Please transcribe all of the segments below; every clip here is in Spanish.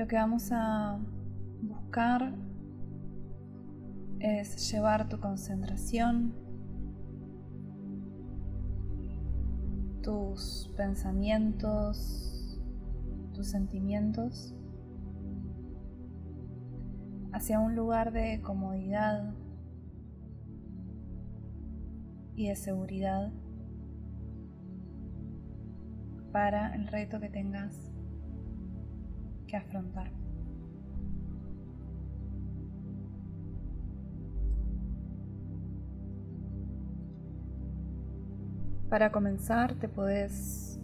Lo que vamos a buscar es llevar tu concentración, tus pensamientos, tus sentimientos hacia un lugar de comodidad y de seguridad para el reto que tengas que afrontar. Para comenzar te puedes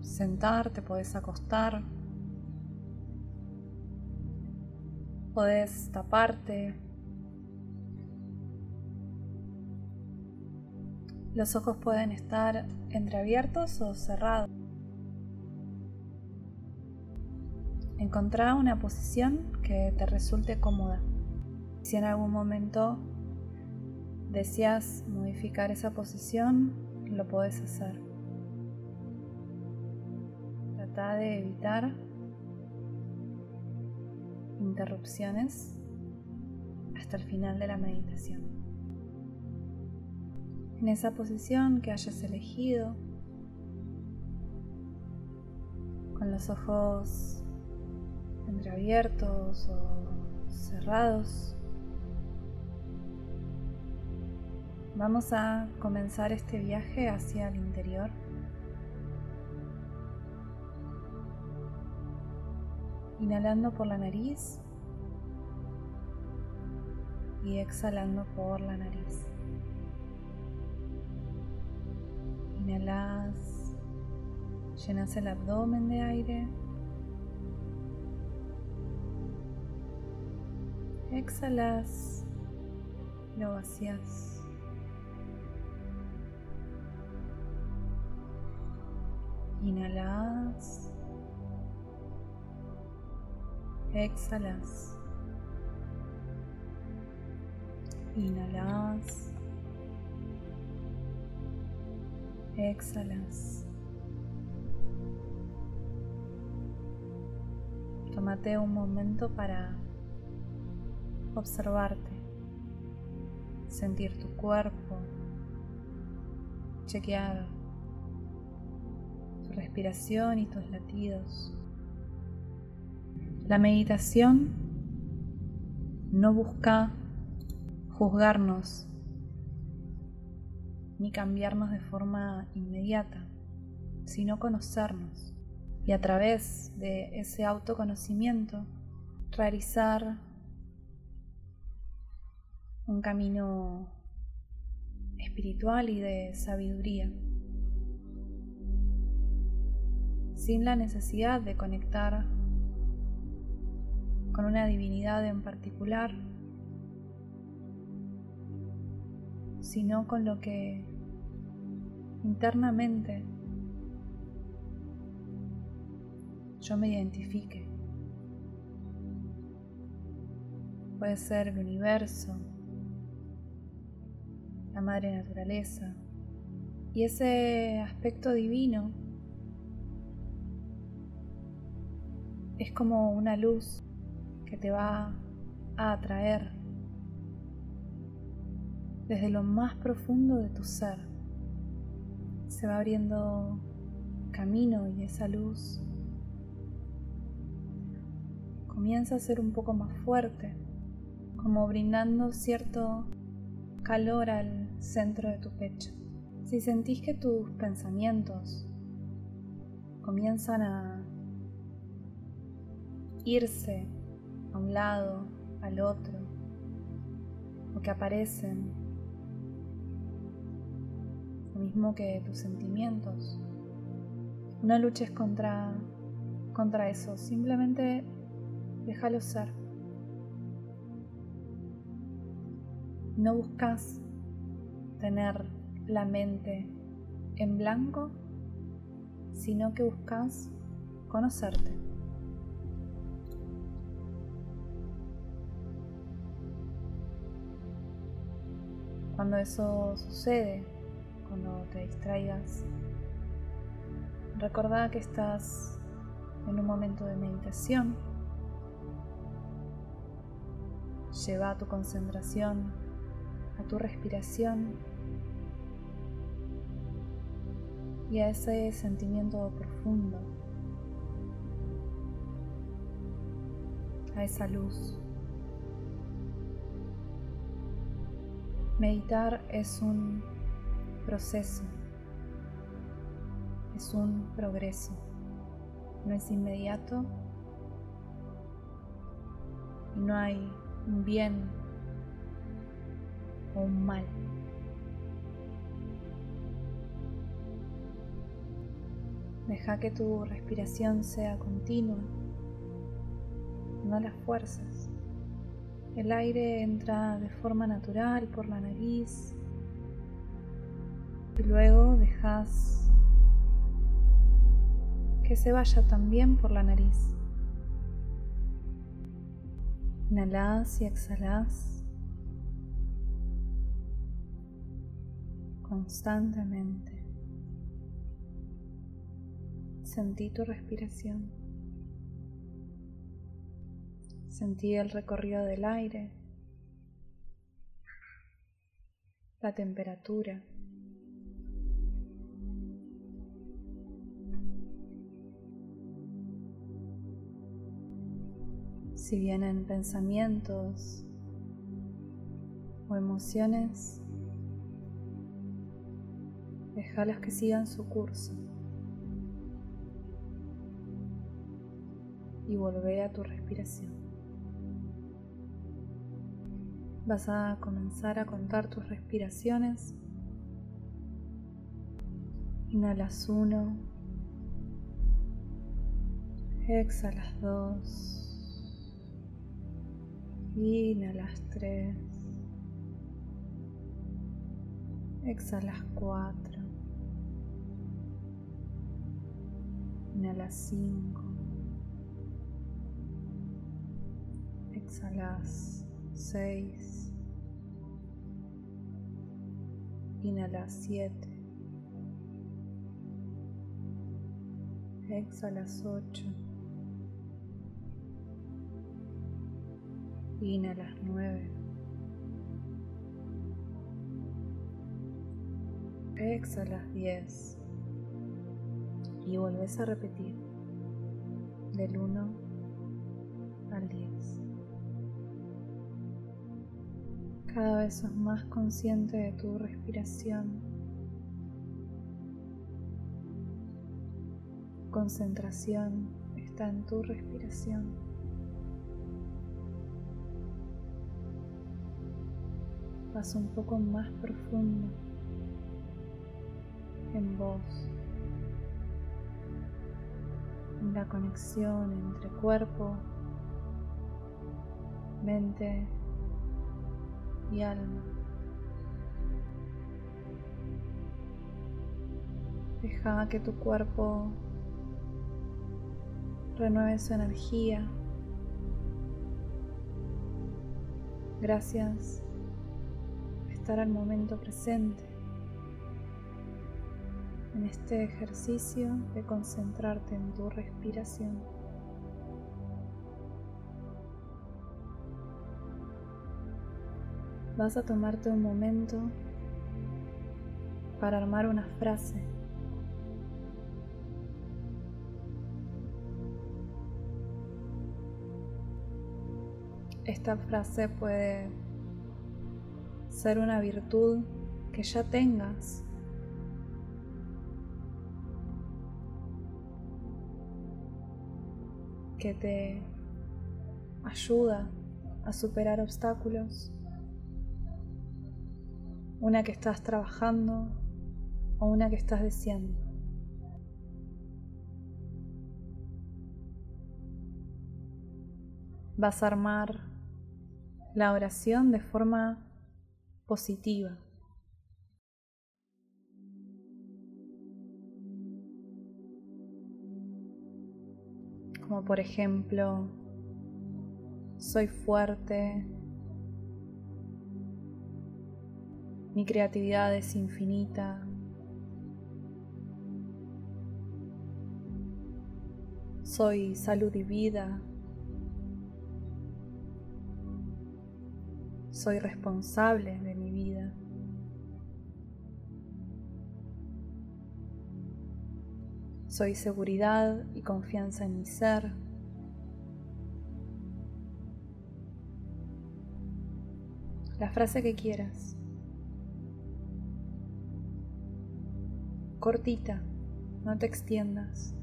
sentar, te puedes acostar, puedes taparte. Los ojos pueden estar entreabiertos o cerrados. Encontrar una posición que te resulte cómoda. Si en algún momento deseas modificar esa posición, lo puedes hacer. Trata de evitar interrupciones hasta el final de la meditación. En esa posición que hayas elegido, con los ojos entreabiertos o cerrados, Vamos a comenzar este viaje hacia el interior. Inhalando por la nariz y exhalando por la nariz. Inhalas, llenas el abdomen de aire. Exhalas, lo vacías. Inhalas. Exhalas. Inhalas. Exhalas. Tómate un momento para observarte, sentir tu cuerpo, chequear respiración y tus latidos. La meditación no busca juzgarnos ni cambiarnos de forma inmediata, sino conocernos y a través de ese autoconocimiento realizar un camino espiritual y de sabiduría. sin la necesidad de conectar con una divinidad en particular, sino con lo que internamente yo me identifique. Puede ser el universo, madre naturaleza y ese aspecto divino es como una luz que te va a atraer desde lo más profundo de tu ser. Se va abriendo camino y esa luz comienza a ser un poco más fuerte, como brindando cierto calor al centro de tu pecho. Si sentís que tus pensamientos comienzan a irse a un lado, al otro, o que aparecen, lo mismo que tus sentimientos. No luches contra, contra eso, simplemente déjalo ser. No buscas tener la mente en blanco, sino que buscas conocerte. Cuando eso sucede, cuando te distraigas, recordá que estás en un momento de meditación. Lleva tu concentración a tu respiración y a ese sentimiento profundo, a esa luz. Meditar es un proceso, es un progreso, no es inmediato y no hay un bien o un mal. Deja que tu respiración sea continua, no las fuerzas. El aire entra de forma natural por la nariz y luego dejas que se vaya también por la nariz. Inhalas y exhalas constantemente. Sentí tu respiración. Sentí el recorrido del aire, la temperatura. Si vienen pensamientos o emociones, déjalas que sigan su curso. Y volver a tu respiración. Vas a comenzar a contar tus respiraciones. Inhalas uno. Exhalas dos. Inhalas tres. Exhalas cuatro. Inhalas cinco. Exhalas seis. Inhalas siete. Exhalas ocho. Inhalas nueve. Exhalas diez. Y vuelves a repetir del 1 al 10. Cada vez sos más consciente de tu respiración. Concentración está en tu respiración. vas un poco más profundo en vos, la conexión entre cuerpo, mente y alma. Deja que tu cuerpo renueve su energía. Gracias al momento presente, en este ejercicio de concentrarte en tu respiración. Vas a tomarte un momento para armar una frase. Esta frase puede ser una virtud que ya tengas. Que te ayuda a superar obstáculos, una que estás trabajando o una que estás deseando. Vas a armar la oración de forma positiva. Como por ejemplo, soy fuerte, mi creatividad es infinita, soy salud y vida. Soy responsable de Soy seguridad y confianza en mi ser. La frase que quieras. Cortita, no te extiendas.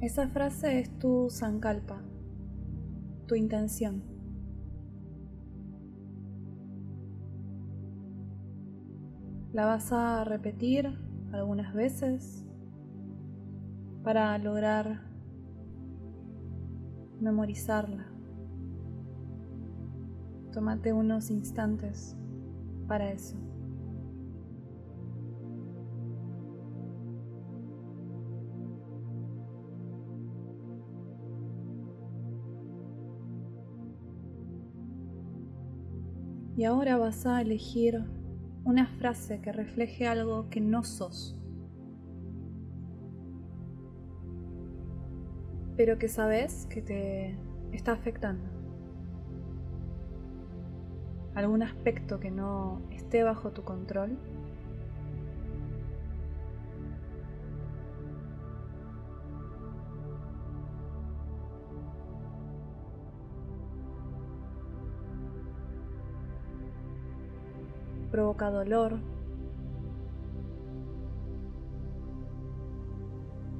Esa frase es tu sankalpa, tu intención. La vas a repetir algunas veces para lograr memorizarla. Tómate unos instantes para eso. Y ahora vas a elegir una frase que refleje algo que no sos, pero que sabes que te está afectando. Algún aspecto que no esté bajo tu control. Provoca dolor,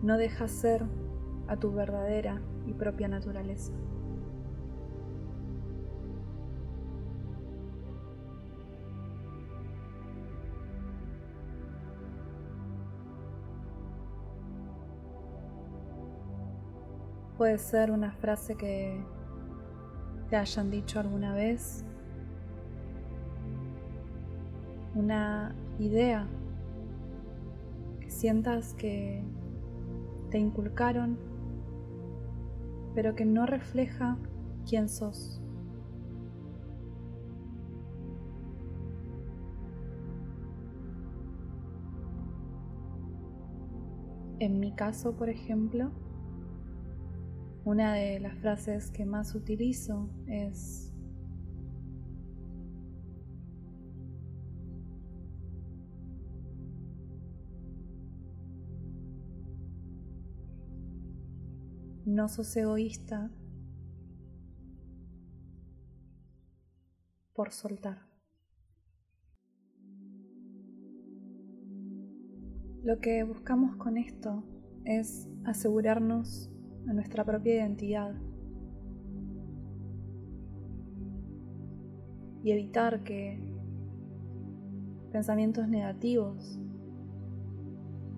no deja ser a tu verdadera y propia naturaleza. Puede ser una frase que te hayan dicho alguna vez una idea que sientas que te inculcaron, pero que no refleja quién sos. En mi caso, por ejemplo, una de las frases que más utilizo es No sos egoísta por soltar. Lo que buscamos con esto es asegurarnos a nuestra propia identidad y evitar que pensamientos negativos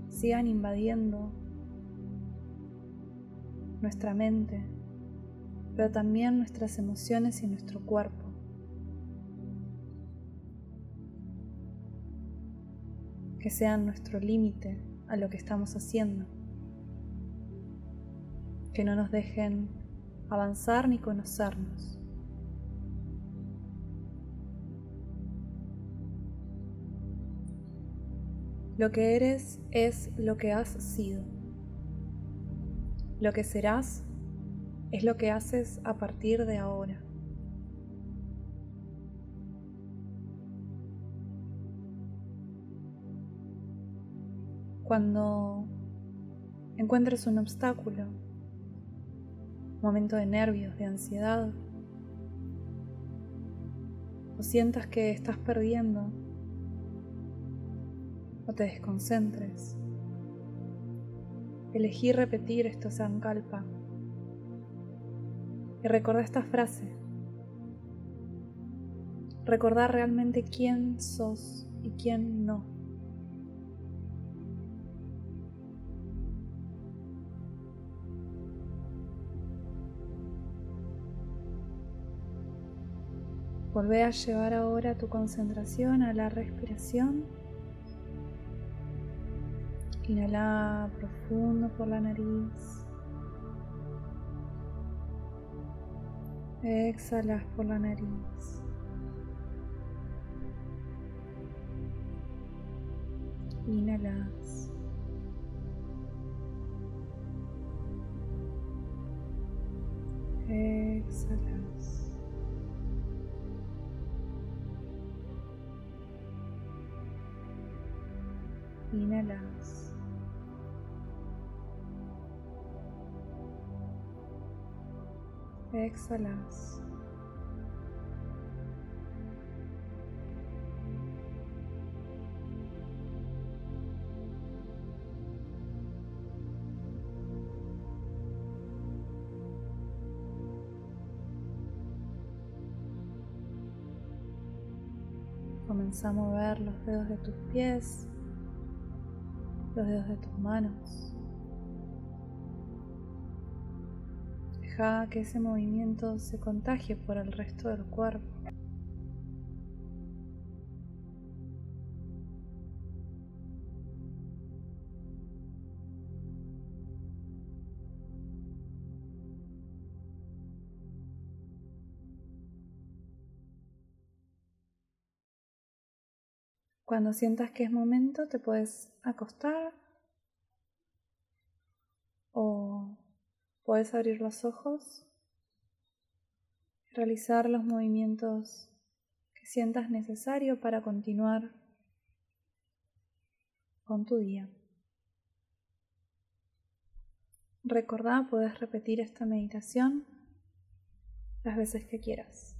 sigan invadiendo nuestra mente, pero también nuestras emociones y nuestro cuerpo. Que sean nuestro límite a lo que estamos haciendo. Que no nos dejen avanzar ni conocernos. Lo que eres es lo que has sido. Lo que serás es lo que haces a partir de ahora. Cuando encuentres un obstáculo, momento de nervios, de ansiedad, o sientas que estás perdiendo, o te desconcentres, elegí repetir esto Sankalpa y recordar esta frase. Recordar realmente quién sos y quién no. Volvé a llevar ahora tu concentración a la respiración. Inhala profundo por la nariz. Exhalas por la nariz. Inhalas. Exhalas. Inhalas. Exhalas. Comienza a mover los dedos de tus pies, los dedos de tus manos. Deja que ese movimiento se contagie por el resto del cuerpo. Cuando sientas que es momento, te puedes acostar o puedes abrir los ojos realizar los movimientos que sientas necesario para continuar con tu día. Recordá, puedes repetir esta meditación las veces que quieras.